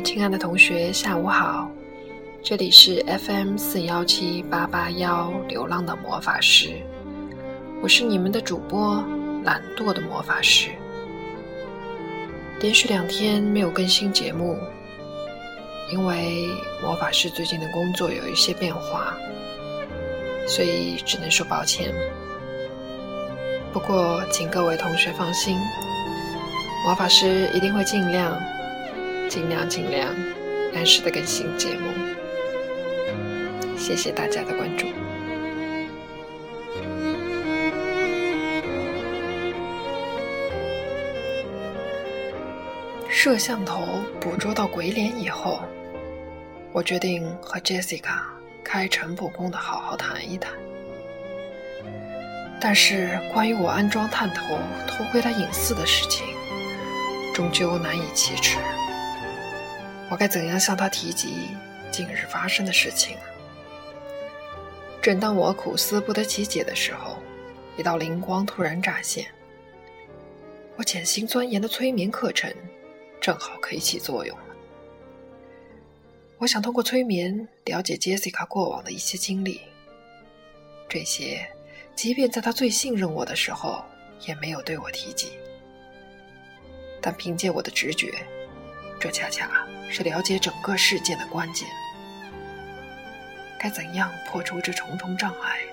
亲爱的同学，下午好！这里是 FM 四幺七八八幺流浪的魔法师，我是你们的主播懒惰的魔法师。连续两天没有更新节目，因为魔法师最近的工作有一些变化，所以只能说抱歉。不过，请各位同学放心，魔法师一定会尽量。尽量尽量按时的更新节目，谢谢大家的关注。摄像头捕捉到鬼脸以后，我决定和 Jessica 开诚布公的好好谈一谈。但是关于我安装探头偷窥他隐私的事情，终究难以启齿。我该怎样向他提及近日发生的事情？正当我苦思不得其解的时候，一道灵光突然乍现。我潜心钻研的催眠课程正好可以起作用了。我想通过催眠了解 Jessica 过往的一些经历，这些即便在他最信任我的时候也没有对我提及，但凭借我的直觉。这恰恰是了解整个事件的关键。该怎样破除这重重障碍呢？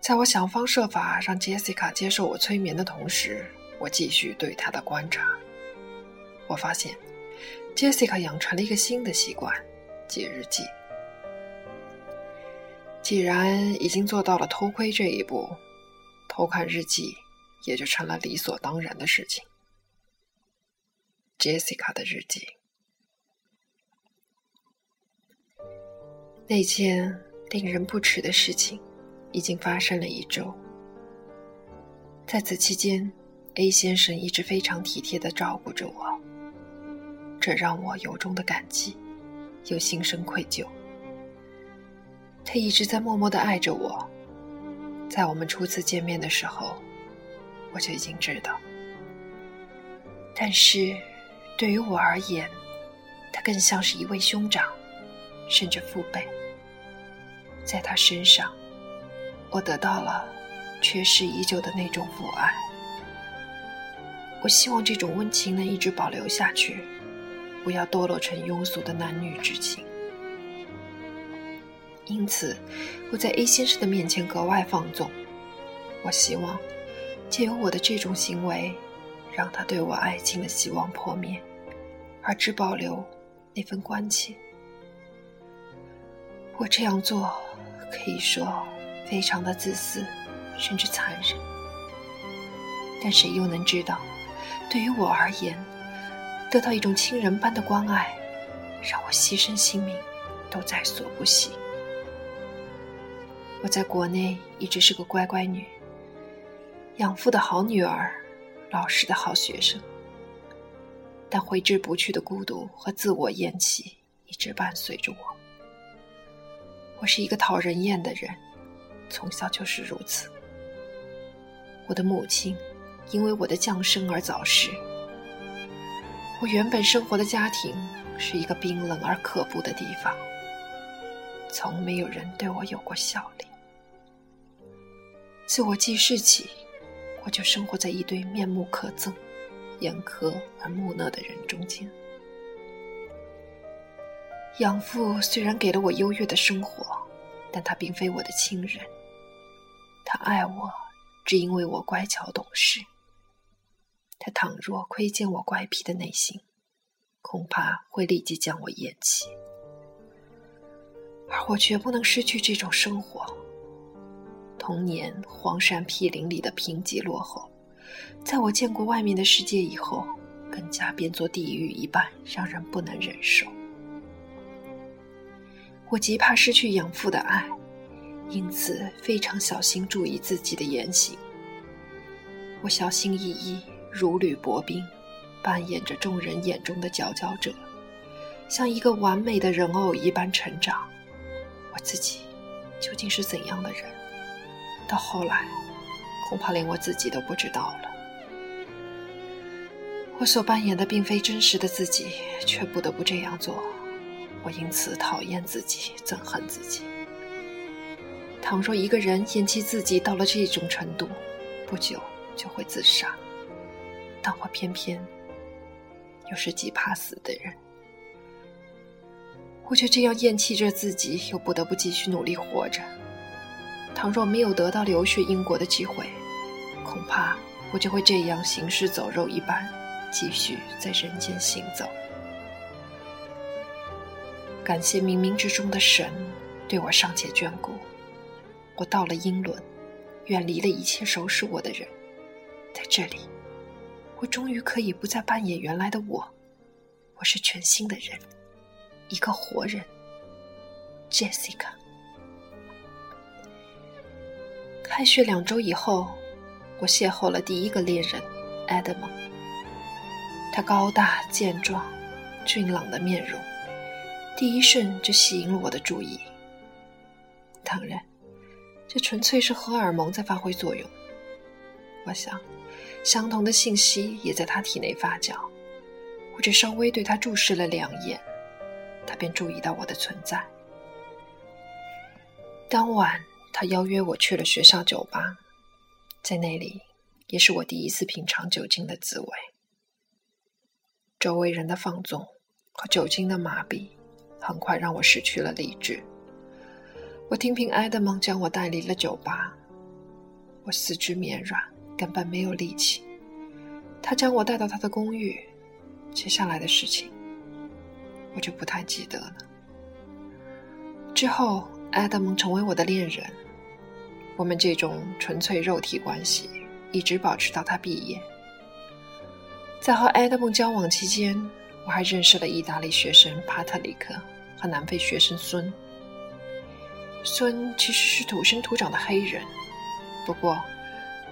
在我想方设法让杰西卡接受我催眠的同时，我继续对她的观察。我发现，杰西卡养成了一个新的习惯——记日记。既然已经做到了偷窥这一步，偷看日记也就成了理所当然的事情。Jessica 的日记。那件令人不齿的事情已经发生了一周。在此期间，A 先生一直非常体贴的照顾着我，这让我由衷的感激，又心生愧疚。他一直在默默的爱着我，在我们初次见面的时候，我就已经知道。但是。对于我而言，他更像是一位兄长，甚至父辈。在他身上，我得到了缺失已久的那种父爱。我希望这种温情能一直保留下去，不要堕落成庸俗的男女之情。因此，我在 A 先生的面前格外放纵。我希望借由我的这种行为。让他对我爱情的希望破灭，而只保留那份关切。我这样做可以说非常的自私，甚至残忍。但谁又能知道，对于我而言，得到一种亲人般的关爱，让我牺牲性命都在所不惜。我在国内一直是个乖乖女，养父的好女儿。老实的好学生，但挥之不去的孤独和自我厌弃一直伴随着我。我是一个讨人厌的人，从小就是如此。我的母亲因为我的降生而早逝。我原本生活的家庭是一个冰冷而可怖的地方，从没有人对我有过笑脸。自我记事起。我就生活在一堆面目可憎、严苛而木讷的人中间。养父虽然给了我优越的生活，但他并非我的亲人。他爱我，只因为我乖巧懂事。他倘若窥见我乖僻的内心，恐怕会立即将我厌弃。而我绝不能失去这种生活。童年荒山僻岭里的贫瘠落后，在我见过外面的世界以后，更加变作地狱一般，让人不能忍受。我极怕失去养父的爱，因此非常小心注意自己的言行。我小心翼翼，如履薄冰，扮演着众人眼中的佼佼者，像一个完美的人偶一般成长。我自己究竟是怎样的人？到后来，恐怕连我自己都不知道了。我所扮演的并非真实的自己，却不得不这样做。我因此讨厌自己，憎恨自己。倘若一个人厌弃自己到了这种程度，不久就会自杀。但我偏偏又是极怕死的人，我却这样厌弃着自己，又不得不继续努力活着。倘若没有得到留学英国的机会，恐怕我就会这样行尸走肉一般。继续在人间行走。感谢冥冥之中的神对我尚且眷顾，我到了英伦，远离了一切熟识我的人，在这里，我终于可以不再扮演原来的我，我是全新的人，一个活人，Jessica。开学两周以后，我邂逅了第一个恋人，Adam。他高大健壮、俊朗的面容，第一瞬就吸引了我的注意。当然，这纯粹是荷尔蒙在发挥作用。我想，相同的信息也在他体内发酵。我只稍微对他注视了两眼，他便注意到我的存在。当晚，他邀约我去了学校酒吧，在那里，也是我第一次品尝酒精的滋味。周围人的放纵和酒精的麻痹，很快让我失去了理智。我听凭埃德蒙将我带离了酒吧，我四肢绵软，根本没有力气。他将我带到他的公寓，接下来的事情我就不太记得了。之后，埃德蒙成为我的恋人，我们这种纯粹肉体关系一直保持到他毕业。在和埃德蒙交往期间，我还认识了意大利学生帕特里克和南非学生孙。孙其实是土生土长的黑人，不过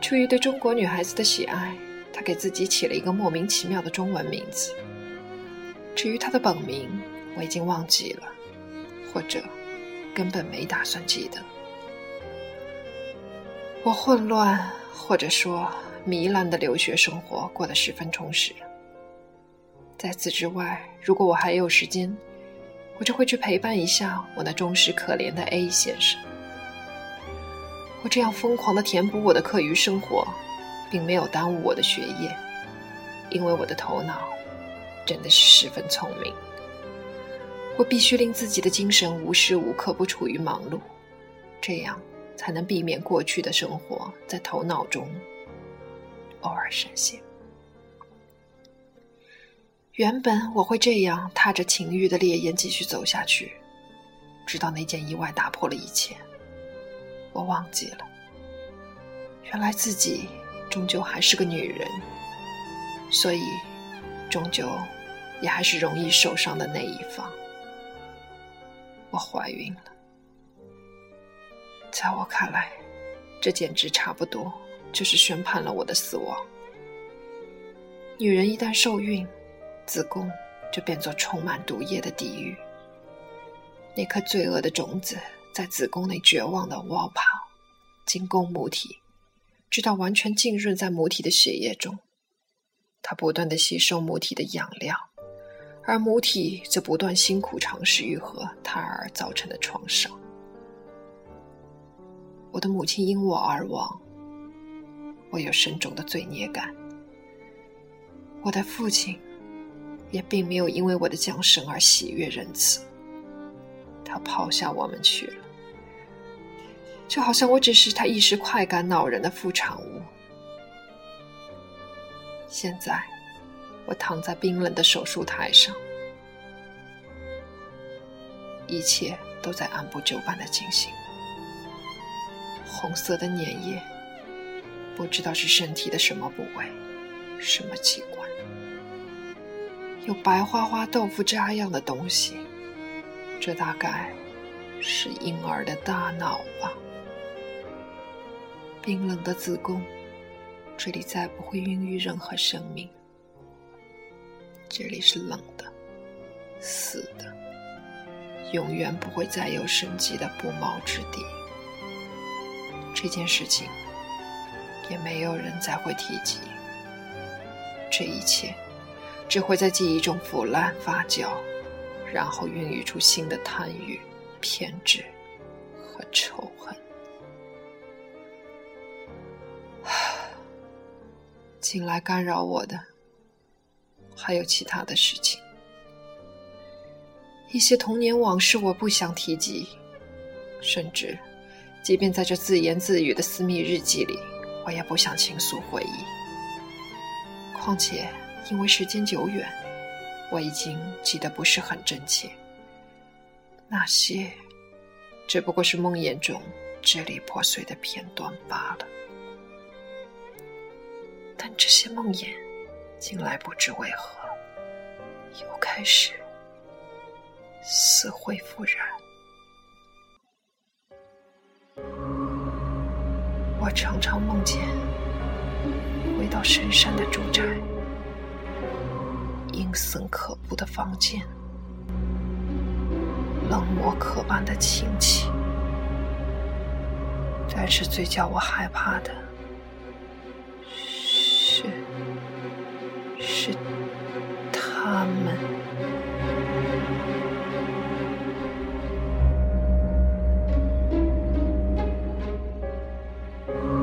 出于对中国女孩子的喜爱，他给自己起了一个莫名其妙的中文名字。至于他的本名，我已经忘记了，或者根本没打算记得。我混乱，或者说……糜烂的留学生活过得十分充实。在此之外，如果我还有时间，我就会去陪伴一下我那忠实可怜的 A 先生。我这样疯狂的填补我的课余生活，并没有耽误我的学业，因为我的头脑真的是十分聪明。我必须令自己的精神无时无刻不处于忙碌，这样才能避免过去的生活在头脑中。偶尔闪现。原本我会这样踏着情欲的烈焰继续走下去，直到那件意外打破了一切。我忘记了，原来自己终究还是个女人，所以终究也还是容易受伤的那一方。我怀孕了，在我看来，这简直差不多。就是宣判了我的死亡。女人一旦受孕，子宫就变作充满毒液的地狱。那颗罪恶的种子在子宫内绝望的挖跑，进攻母体，直到完全浸润在母体的血液中。它不断的吸收母体的养料，而母体则不断辛苦尝试愈合胎儿造成的创伤。我的母亲因我而亡。我有深重的罪孽感。我的父亲也并没有因为我的降生而喜悦仁慈，他抛下我们去了，就好像我只是他一时快感恼人的副产物。现在，我躺在冰冷的手术台上，一切都在按部就班的进行，红色的粘液。不知道是身体的什么部位，什么器官，有白花花豆腐渣样的东西，这大概是婴儿的大脑吧。冰冷的子宫，这里再不会孕育任何生命，这里是冷的、死的，永远不会再有生机的不毛之地。这件事情。也没有人再会提及这一切，只会在记忆中腐烂发酵，然后孕育出新的贪欲、偏执和仇恨。进来干扰我的还有其他的事情，一些童年往事我不想提及，甚至即便在这自言自语的私密日记里，我也不想倾诉回忆。况且，因为时间久远，我已经记得不是很真切。那些只不过是梦魇中支离破碎的片段罢了。但这些梦魇，近来不知为何，又开始死灰复燃。我常常梦见回到深山的住宅，阴森可怖的房间，冷漠可怕的亲戚。但是最叫我害怕的。